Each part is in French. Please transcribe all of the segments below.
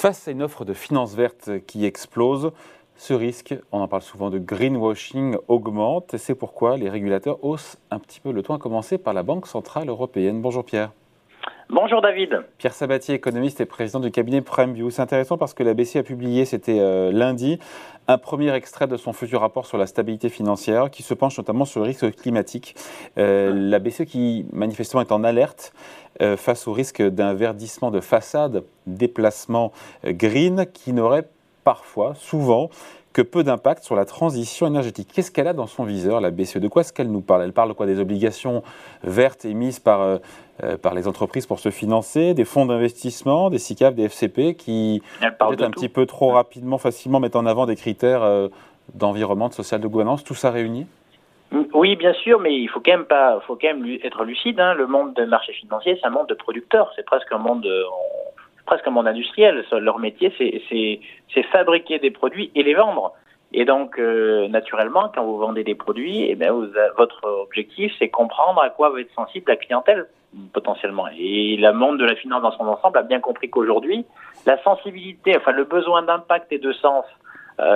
Face à une offre de finances vertes qui explose, ce risque, on en parle souvent de greenwashing, augmente et c'est pourquoi les régulateurs haussent un petit peu le ton, à commencer par la Banque Centrale Européenne. Bonjour Pierre. Bonjour David. Pierre Sabatier, économiste et président du cabinet PrimeView. C'est intéressant parce que la BCE a publié, c'était euh, lundi, un premier extrait de son futur rapport sur la stabilité financière qui se penche notamment sur le risque climatique. Euh, la BCE qui manifestement est en alerte euh, face au risque d'un verdissement de façade, déplacement green qui n'aurait parfois, souvent, que peu d'impact sur la transition énergétique. Qu'est-ce qu'elle a dans son viseur, la BCE De quoi est-ce qu'elle nous parle? Elle parle quoi? Des obligations vertes émises par, euh, euh, par les entreprises pour se financer, des fonds d'investissement, des SICAV, des FCP qui, peut-être un petit peu trop rapidement, facilement mettent en avant des critères euh, d'environnement, de social, de gouvernance, tout ça réuni? Oui, bien sûr, mais il faut quand même pas, faut quand même être lucide. Hein. Le monde des marchés financiers, c'est un monde de producteurs. C'est presque un monde, de, presque un monde industriel. Leur métier, c'est fabriquer des produits et les vendre. Et donc, euh, naturellement, quand vous vendez des produits, eh bien, votre objectif, c'est comprendre à quoi va être sensible la clientèle, potentiellement. Et le monde de la finance dans son ensemble a bien compris qu'aujourd'hui, la sensibilité, enfin le besoin d'impact et de sens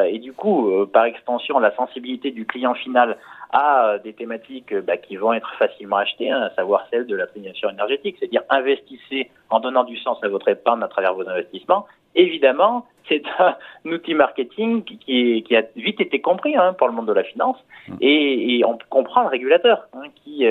et du coup, euh, par extension, la sensibilité du client final à euh, des thématiques bah, qui vont être facilement achetées, hein, à savoir celle de la transition énergétique, c'est-à-dire investissez en donnant du sens à votre épargne à travers vos investissements. Évidemment, c'est un outil marketing qui, qui, a vite été compris hein, pour le monde de la finance mmh. et, et on comprend le régulateur hein, qui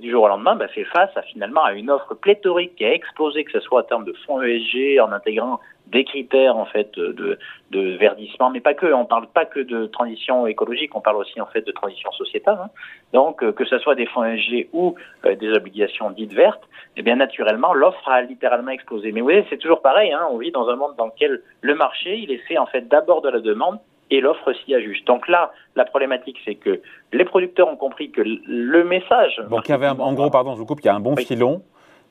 du jour au lendemain bah, fait face à finalement à une offre pléthorique qui a explosé, que ce soit en termes de fonds ESG, en intégrant des critères en fait de, de verdissement, mais pas que. On parle pas que de transition écologique, on parle aussi en fait de transition sociétale. Hein. Donc euh, que ce soit des fonds ESG ou euh, des obligations dites vertes, eh bien naturellement l'offre a littéralement explosé. Mais vous voyez, c'est toujours pareil. Hein. On vit dans un monde dans lequel le marché il est fait en fait d'abord de la demande et l'offre s'y ajuste. Donc là, la problématique, c'est que les producteurs ont compris que le message. Donc il y avait en gros, pardon, je vous coupe, il y a un bon filon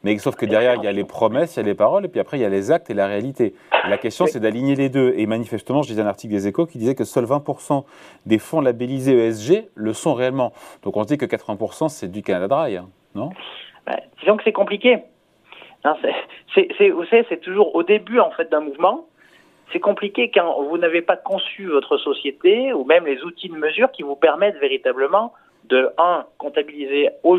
mais sauf que derrière, il y a les promesses, il y a les paroles, et puis après, il y a les actes et la réalité. la question, c'est d'aligner les deux. Et manifestement, je lisais un article des Échos qui disait que seuls 20% des fonds labellisés ESG le sont réellement. Donc on se dit que 80%, c'est du Canada Dry, hein, non? Bah, Disons que c'est compliqué. vous savez, c'est toujours au début en fait d'un mouvement. C'est compliqué quand vous n'avez pas conçu votre société ou même les outils de mesure qui vous permettent véritablement de, un, comptabiliser au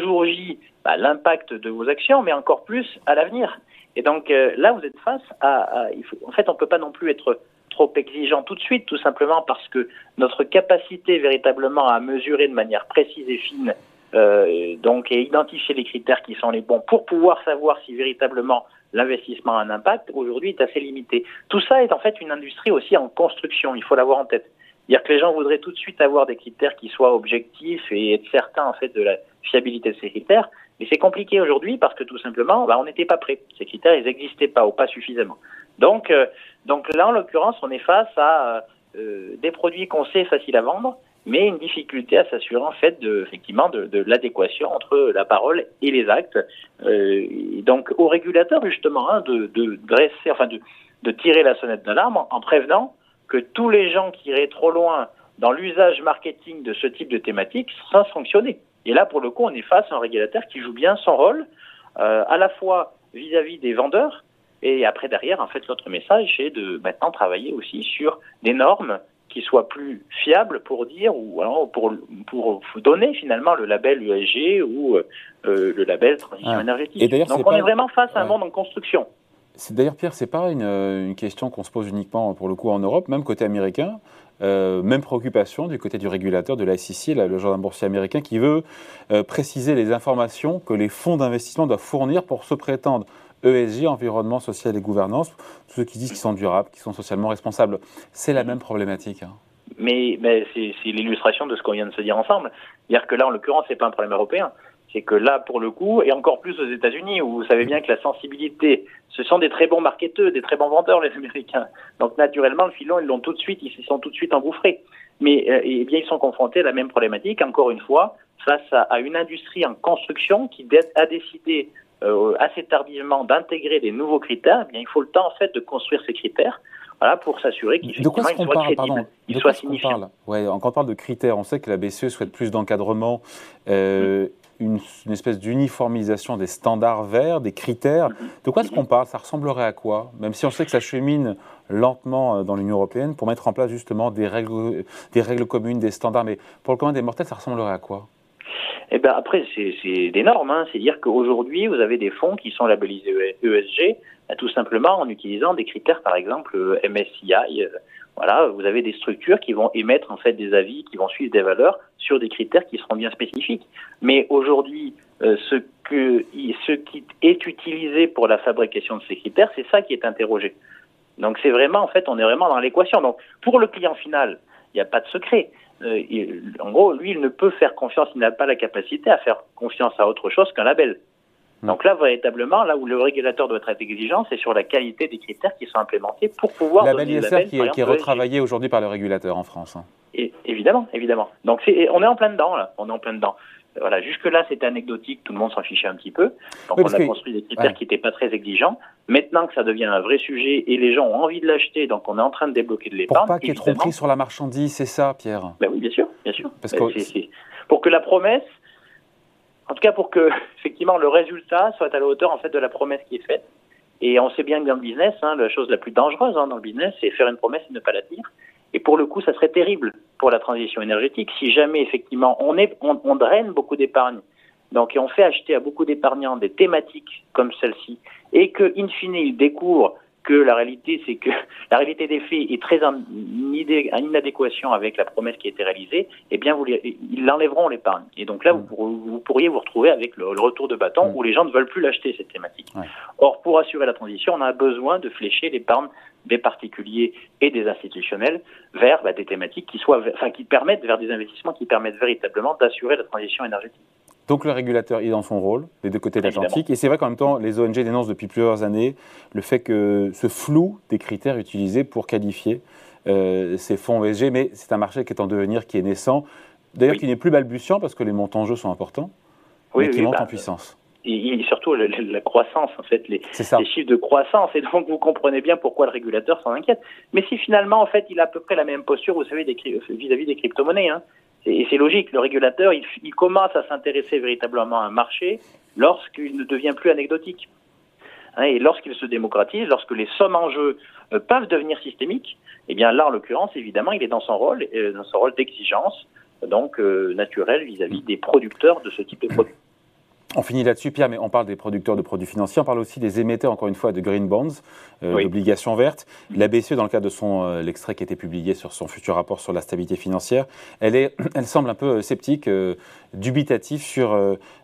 bah, l'impact de vos actions, mais encore plus à l'avenir. Et donc euh, là, vous êtes face à, en fait, on peut pas non plus être trop exigeant tout de suite, tout simplement parce que notre capacité véritablement à mesurer de manière précise et fine, euh, donc et identifier les critères qui sont les bons pour pouvoir savoir si véritablement l'investissement a un impact, aujourd'hui est assez limité. Tout ça est en fait une industrie aussi en construction, il faut l'avoir en tête. Dire que les gens voudraient tout de suite avoir des critères qui soient objectifs et être certains en fait de la fiabilité de ces critères, mais c'est compliqué aujourd'hui parce que tout simplement, bah, on n'était pas prêt. Ces critères, ils n'existaient pas ou pas suffisamment. Donc, euh, donc là, en l'occurrence, on est face à euh, des produits qu'on sait faciles à vendre, mais une difficulté à s'assurer en fait de, effectivement de, de l'adéquation entre la parole et les actes. Euh, donc, au régulateur justement hein, de, de dresser, enfin de, de tirer la sonnette d'alarme en prévenant que tous les gens qui iraient trop loin dans l'usage marketing de ce type de thématique sans sanctionner. Et là, pour le coup, on est face à un régulateur qui joue bien son rôle, euh, à la fois vis-à-vis des vendeurs, et après, derrière, en fait, notre message, c'est de maintenant travailler aussi sur des normes qui soient plus fiables pour dire, ou alors pour, pour donner finalement le label USG ou euh, le label transition ah. énergétique. Donc on est vraiment face à un monde en construction. D'ailleurs Pierre, c'est pas une, euh, une question qu'on se pose uniquement pour le coup en Europe, même côté américain. Euh, même préoccupation du côté du régulateur de la SEC, le gendarme boursier américain, qui veut euh, préciser les informations que les fonds d'investissement doivent fournir pour se prétendre ESG, environnement social et gouvernance, tous ceux qui disent qu'ils sont durables, qu'ils sont socialement responsables. C'est la même problématique. Hein. Mais, mais c'est l'illustration de ce qu'on vient de se dire ensemble. C'est-à-dire que là, en l'occurrence, c'est pas un problème européen c'est que là, pour le coup, et encore plus aux États-Unis, où vous savez bien que la sensibilité, ce sont des très bons marketeurs, des très bons vendeurs, les Américains. Donc, naturellement, le filon, ils l'ont tout de suite, ils se sont tout de suite engouffrés. Mais, euh, eh bien, ils sont confrontés à la même problématique, encore une fois, face à, une industrie en construction qui a décidé euh, assez tardivement d'intégrer des nouveaux critères. Eh bien, il faut le temps, en fait, de construire ces critères. Voilà, pour s'assurer qu'ils soient crédibles, qu'ils soient signifiants. Ouais, quand on parle de critères, on sait que la BCE souhaite plus d'encadrement. Euh, une, espèce d'uniformisation des standards verts, des critères. De quoi est-ce qu'on parle? Ça ressemblerait à quoi? Même si on sait que ça chemine lentement euh, dans l'Union européenne pour mettre en place justement des règles, des règles communes, des standards. Mais pour le commun des mortels, ça ressemblerait à quoi? Eh ben après, c'est des normes. Hein. C'est-à-dire qu'aujourd'hui, vous avez des fonds qui sont labellisés ESG, bah, tout simplement en utilisant des critères, par exemple euh, MSCI. Euh, voilà, vous avez des structures qui vont émettre en fait des avis, qui vont suivre des valeurs sur des critères qui seront bien spécifiques. Mais aujourd'hui, ce que ce qui est utilisé pour la fabrication de ces critères, c'est ça qui est interrogé. Donc c'est vraiment, en fait, on est vraiment dans l'équation. Donc pour le client final, il n'y a pas de secret. Euh, en gros, lui, il ne peut faire confiance, il n'a pas la capacité à faire confiance à autre chose qu'un label. Donc là, véritablement, là où le régulateur doit être exigeant, c'est sur la qualité des critères qui sont implémentés pour pouvoir label donner ISR qui, est, qui est retravaillé aujourd'hui par le régulateur en France. Hein. Et, évidemment, évidemment. Donc on est en plein dedans là, on est en plein dedans. Voilà, jusque-là, c'était anecdotique, tout le monde s'en fichait un petit peu. Donc, on a construit des critères qui n'étaient pas très exigeants. Maintenant que ça devient un vrai sujet et les gens ont envie de l'acheter, donc on est en train de débloquer de l'épargne. Pour pas qu'il y ait trop pris sur la marchandise, c'est ça, Pierre? Ben Oui, bien sûr, bien sûr. Parce ben, que... Pour que la promesse, en tout cas pour que, effectivement, le résultat soit à la hauteur, en fait, de la promesse qui est faite. Et on sait bien que dans le business, hein, la chose la plus dangereuse hein, dans le business, c'est faire une promesse et ne pas la tenir. Et pour le coup, ça serait terrible pour la transition énergétique si jamais effectivement on, est, on, draine beaucoup d'épargne. Donc, et on fait acheter à beaucoup d'épargnants des thématiques comme celle-ci, et que, in fine, ils découvrent que la réalité, c'est que la réalité des faits est très en, inadéquation avec la promesse qui a été réalisée, eh bien, vous, ils l'enlèveront l'épargne. Et donc là, vous, pourriez vous retrouver avec le, retour de bâton mm. où les gens ne veulent plus l'acheter, cette thématique. Or, pour assurer la transition, on a besoin de flécher l'épargne des particuliers et des institutionnels vers bah, des thématiques qui soient, enfin, qui permettent vers des investissements qui permettent véritablement d'assurer la transition énergétique. Donc le régulateur est dans son rôle des deux côtés de l'Atlantique. Et c'est vrai qu'en même temps, les ONG dénoncent depuis plusieurs années le fait que ce flou des critères utilisés pour qualifier euh, ces fonds ESG, mais c'est un marché qui est en devenir, qui est naissant, d'ailleurs qui n'est plus balbutiant parce que les montants en jeu sont importants, mais qui monte en bah, puissance et, surtout la, croissance, en fait, les, les, chiffres de croissance. Et donc, vous comprenez bien pourquoi le régulateur s'en inquiète. Mais si finalement, en fait, il a à peu près la même posture, vous savez, vis-à-vis des crypto-monnaies. Hein. Et, c'est logique, le régulateur, il, il commence à s'intéresser véritablement à un marché lorsqu'il ne devient plus anecdotique. Hein, et lorsqu'il se démocratise, lorsque les sommes en jeu euh, peuvent devenir systémiques, eh bien là, en l'occurrence, évidemment, il est dans son rôle, euh, dans son rôle d'exigence, donc euh, naturel vis-à-vis des producteurs de ce type de produits. On finit là-dessus, Pierre, mais on parle des producteurs de produits financiers, on parle aussi des émetteurs, encore une fois, de green bonds, euh, d'obligations vertes. La BCE, dans le cadre de son euh, l'extrait qui a été publié sur son futur rapport sur la stabilité financière, elle, est, elle semble un peu euh, sceptique, dubitative sur,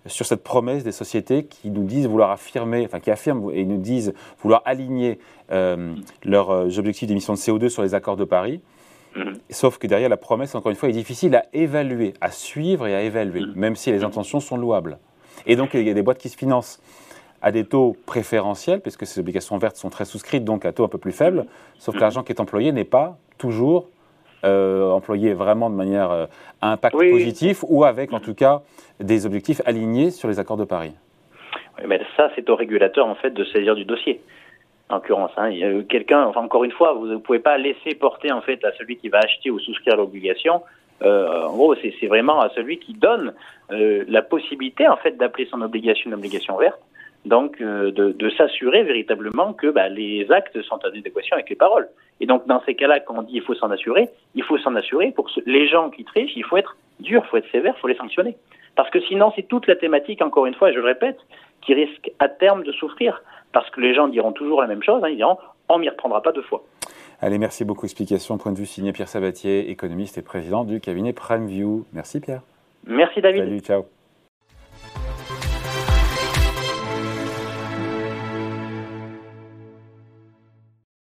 sur cette promesse des sociétés qui nous disent vouloir affirmer, enfin qui affirment et nous disent vouloir aligner leurs objectifs d'émission de CO2 sur les accords de Paris. Mm-hmm. Sauf que derrière la promesse, encore une fois, est difficile à évaluer, à suivre et à évaluer, mm-hmm. même si les intentions sont louables. Et donc, il y a des boîtes qui se financent à des taux préférentiels, puisque ces obligations vertes sont très souscrites, donc à taux un peu plus faible, sauf que l'argent qui est employé n'est pas toujours euh, employé vraiment de manière euh, à impact positif, ou avec en tout cas des objectifs alignés sur les accords de Paris. Oui, mais ça, c'est au régulateur en fait de saisir du dossier. En l'occurrence, hein. quelqu'un, enfin encore une fois, vous ne pouvez pas laisser porter en fait à celui qui va acheter ou souscrire l'obligation euh, en gros, c'est vraiment à celui qui donne euh, la possibilité en fait d'appeler son obligation une obligation verte, donc euh, de, de s'assurer véritablement que bah, les actes sont en adéquation avec les paroles. Et donc dans ces cas-là, quand on dit il faut s'en assurer, il faut s'en assurer pour les gens qui trichent, il faut être dur, il faut être sévère, il faut les sanctionner. Parce que sinon, c'est toute la thématique, encore une fois, et je le répète, qui risque à terme de souffrir. Parce que les gens diront toujours la même chose, hein, ils diront on m'y reprendra pas deux fois. Allez, merci beaucoup. Explication, point de vue signé Pierre Sabatier, économiste et président du cabinet PrimeView. Merci Pierre. Merci David. Salut, ciao.